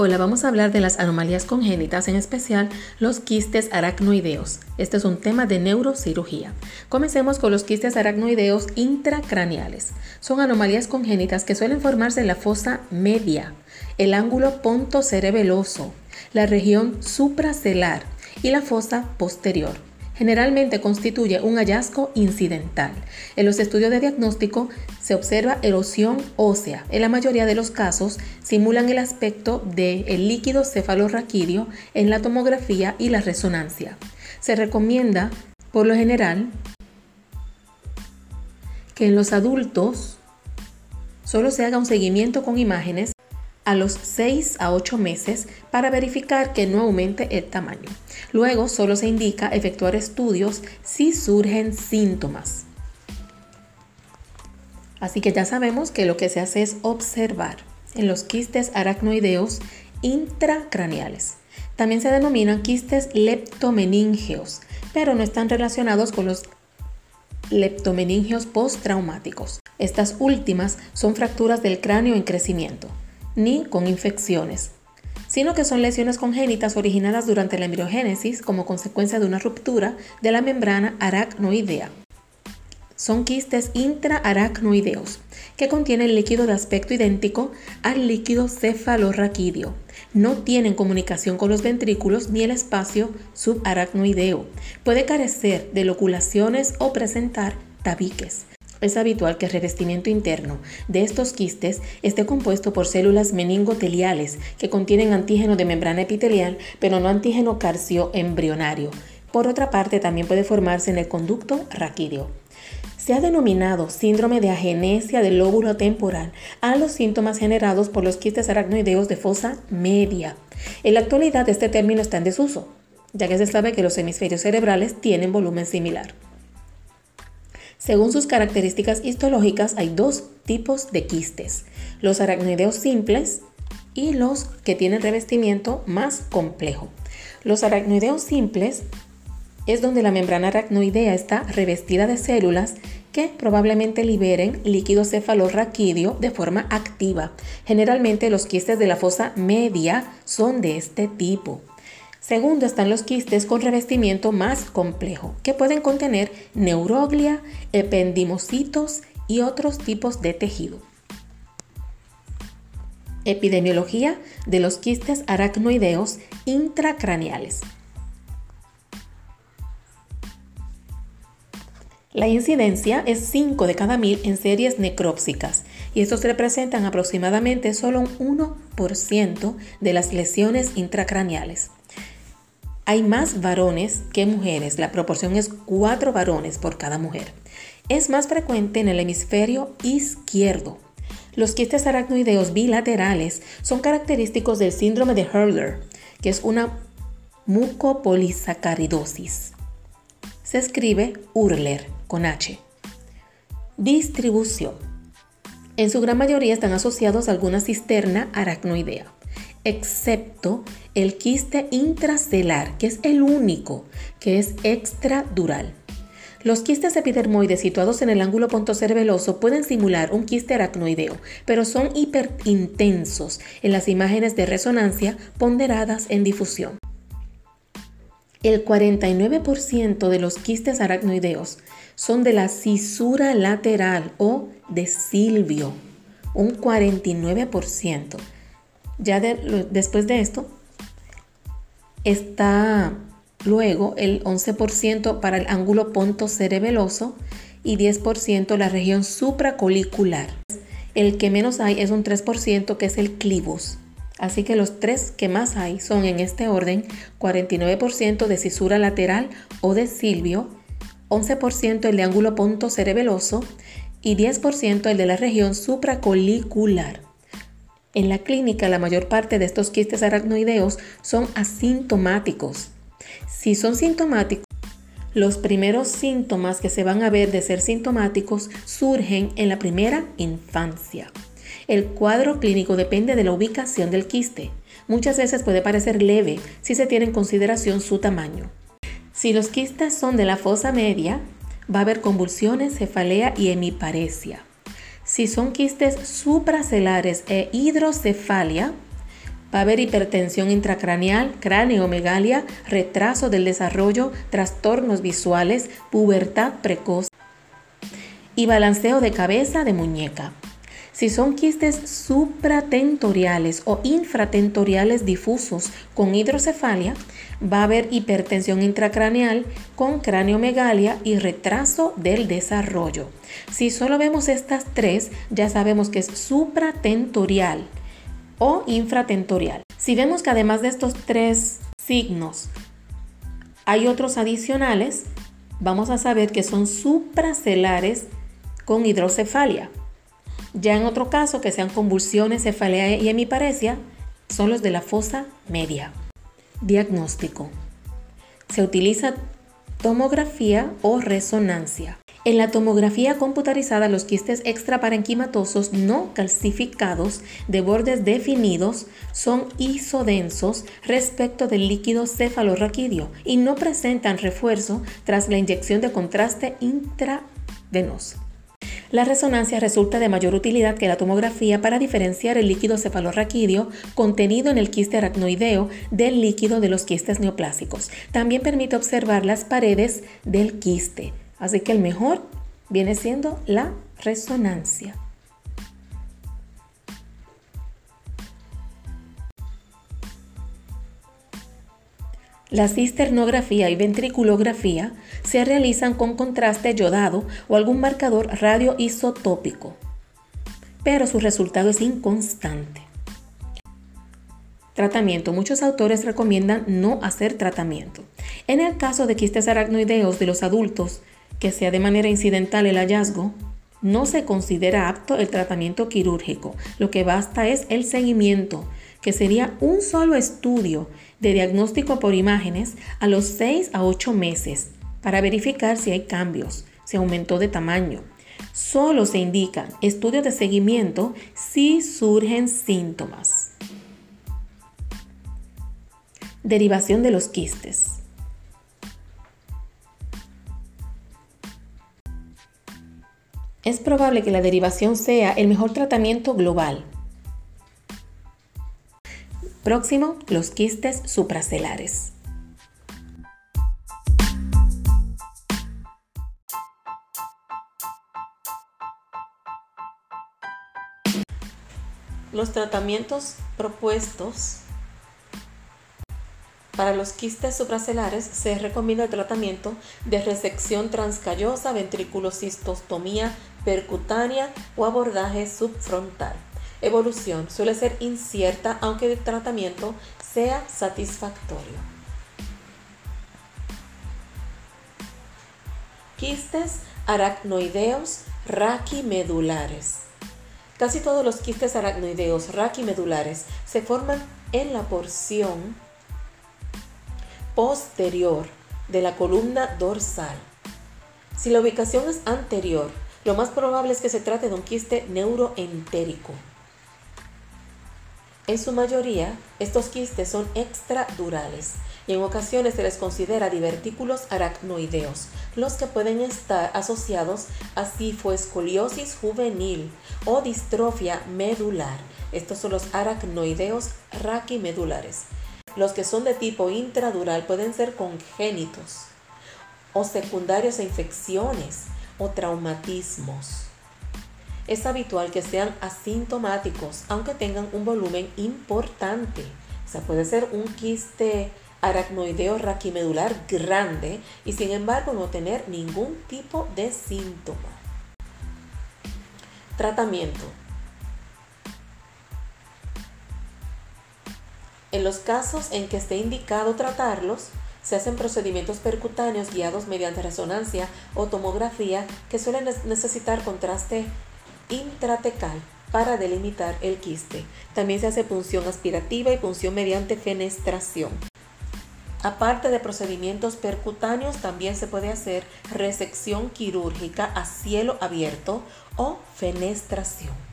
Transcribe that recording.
Hola, vamos a hablar de las anomalías congénitas, en especial los quistes aracnoideos. Este es un tema de neurocirugía. Comencemos con los quistes aracnoideos intracraneales. Son anomalías congénitas que suelen formarse en la fosa media, el ángulo pontocerebeloso, la región supracelar y la fosa posterior generalmente constituye un hallazgo incidental. En los estudios de diagnóstico se observa erosión ósea. En la mayoría de los casos simulan el aspecto del líquido cefalorraquídeo en la tomografía y la resonancia. Se recomienda, por lo general, que en los adultos solo se haga un seguimiento con imágenes a los 6 a 8 meses para verificar que no aumente el tamaño. Luego solo se indica efectuar estudios si surgen síntomas. Así que ya sabemos que lo que se hace es observar en los quistes aracnoideos intracraneales. También se denominan quistes leptomeningeos, pero no están relacionados con los leptomeningeos postraumáticos. Estas últimas son fracturas del cráneo en crecimiento ni con infecciones, sino que son lesiones congénitas originadas durante la embriogénesis como consecuencia de una ruptura de la membrana aracnoidea. Son quistes intraaracnoideos que contienen líquido de aspecto idéntico al líquido cefalorraquídeo. No tienen comunicación con los ventrículos ni el espacio subaracnoideo. Puede carecer de loculaciones o presentar tabiques. Es habitual que el revestimiento interno de estos quistes esté compuesto por células meningoteliales que contienen antígeno de membrana epitelial, pero no antígeno carcio embrionario. Por otra parte, también puede formarse en el conducto raquídeo. Se ha denominado síndrome de agenesia del lóbulo temporal a los síntomas generados por los quistes aracnoideos de fosa media. En la actualidad este término está en desuso, ya que se sabe que los hemisferios cerebrales tienen volumen similar. Según sus características histológicas hay dos tipos de quistes, los aracnoideos simples y los que tienen revestimiento más complejo. Los aracnoideos simples es donde la membrana aracnoidea está revestida de células que probablemente liberen líquido cefalorraquídeo de forma activa. Generalmente los quistes de la fosa media son de este tipo. Segundo están los quistes con revestimiento más complejo, que pueden contener neuroglia, ependimocitos y otros tipos de tejido. Epidemiología de los quistes aracnoideos intracraneales. La incidencia es 5 de cada mil en series necrópsicas y estos representan aproximadamente solo un 1% de las lesiones intracraneales. Hay más varones que mujeres, la proporción es 4 varones por cada mujer. Es más frecuente en el hemisferio izquierdo. Los quistes aracnoideos bilaterales son característicos del síndrome de Hurler, que es una mucopolisacaridosis. Se escribe Hurler con H. Distribución. En su gran mayoría están asociados a alguna cisterna aracnoidea excepto el quiste intracelar, que es el único que es extradural. Los quistes epidermoides situados en el ángulo pontocerebeloso pueden simular un quiste aracnoideo, pero son hiperintensos en las imágenes de resonancia ponderadas en difusión. El 49% de los quistes aracnoideos son de la cisura lateral o de silvio, un 49%. Ya después de esto está luego el 11% para el ángulo ponto cerebeloso y 10% la región supracolicular. El que menos hay es un 3% que es el clivus. Así que los tres que más hay son en este orden 49% de cisura lateral o de silvio, 11% el de ángulo ponto cerebeloso y 10% el de la región supracolicular. En la clínica, la mayor parte de estos quistes aracnoideos son asintomáticos. Si son sintomáticos, los primeros síntomas que se van a ver de ser sintomáticos surgen en la primera infancia. El cuadro clínico depende de la ubicación del quiste. Muchas veces puede parecer leve si se tiene en consideración su tamaño. Si los quistes son de la fosa media, va a haber convulsiones, cefalea y hemiparesia. Si son quistes supracelares e hidrocefalia, Va a haber hipertensión intracraneal, craneomegalia, retraso del desarrollo, trastornos visuales, pubertad precoz y balanceo de cabeza de muñeca. Si son quistes supratentoriales o infratentoriales difusos con hidrocefalia, va a haber hipertensión intracraneal con craneomegalia y retraso del desarrollo. Si solo vemos estas tres, ya sabemos que es supratentorial o infratentorial. Si vemos que además de estos tres signos hay otros adicionales, vamos a saber que son supracelares con hidrocefalia. Ya en otro caso, que sean convulsiones, cefalea y hemiparesia, son los de la fosa media. Diagnóstico. Se utiliza tomografía o resonancia. En la tomografía computarizada, los quistes extraparenquimatosos no calcificados de bordes definidos son isodensos respecto del líquido cefalorraquídeo y no presentan refuerzo tras la inyección de contraste intravenoso. La resonancia resulta de mayor utilidad que la tomografía para diferenciar el líquido cefalorraquídeo contenido en el quiste aracnoideo del líquido de los quistes neoplásicos. También permite observar las paredes del quiste. Así que el mejor viene siendo la resonancia. La cisternografía y ventriculografía se realizan con contraste yodado o algún marcador radioisotópico, pero su resultado es inconstante. Tratamiento. Muchos autores recomiendan no hacer tratamiento. En el caso de quistes aracnoideos de los adultos, que sea de manera incidental el hallazgo, no se considera apto el tratamiento quirúrgico. Lo que basta es el seguimiento, que sería un solo estudio de diagnóstico por imágenes a los 6 a 8 meses para verificar si hay cambios, si aumentó de tamaño. Solo se indican estudios de seguimiento si surgen síntomas. Derivación de los quistes. es probable que la derivación sea el mejor tratamiento global. Próximo, los quistes supracelares. Los tratamientos propuestos para los quistes supracelares se recomienda el tratamiento de resección transcallosa, ventriculocistostomía percutánea o abordaje subfrontal. Evolución suele ser incierta aunque el tratamiento sea satisfactorio. Quistes aracnoideos raquimedulares. Casi todos los quistes aracnoideos raquimedulares se forman en la porción posterior de la columna dorsal. Si la ubicación es anterior, lo más probable es que se trate de un quiste neuroentérico. En su mayoría, estos quistes son extradurales y en ocasiones se les considera divertículos aracnoideos, los que pueden estar asociados a cifoescoliosis juvenil o distrofia medular. Estos son los aracnoideos raquimedulares. Los que son de tipo intradural pueden ser congénitos o secundarios a infecciones o traumatismos. Es habitual que sean asintomáticos, aunque tengan un volumen importante. O sea, puede ser un quiste aracnoideo raquimedular grande y sin embargo no tener ningún tipo de síntoma. Tratamiento. En los casos en que esté indicado tratarlos, se hacen procedimientos percutáneos guiados mediante resonancia o tomografía que suelen necesitar contraste intratecal para delimitar el quiste. También se hace punción aspirativa y punción mediante fenestración. Aparte de procedimientos percutáneos, también se puede hacer resección quirúrgica a cielo abierto o fenestración.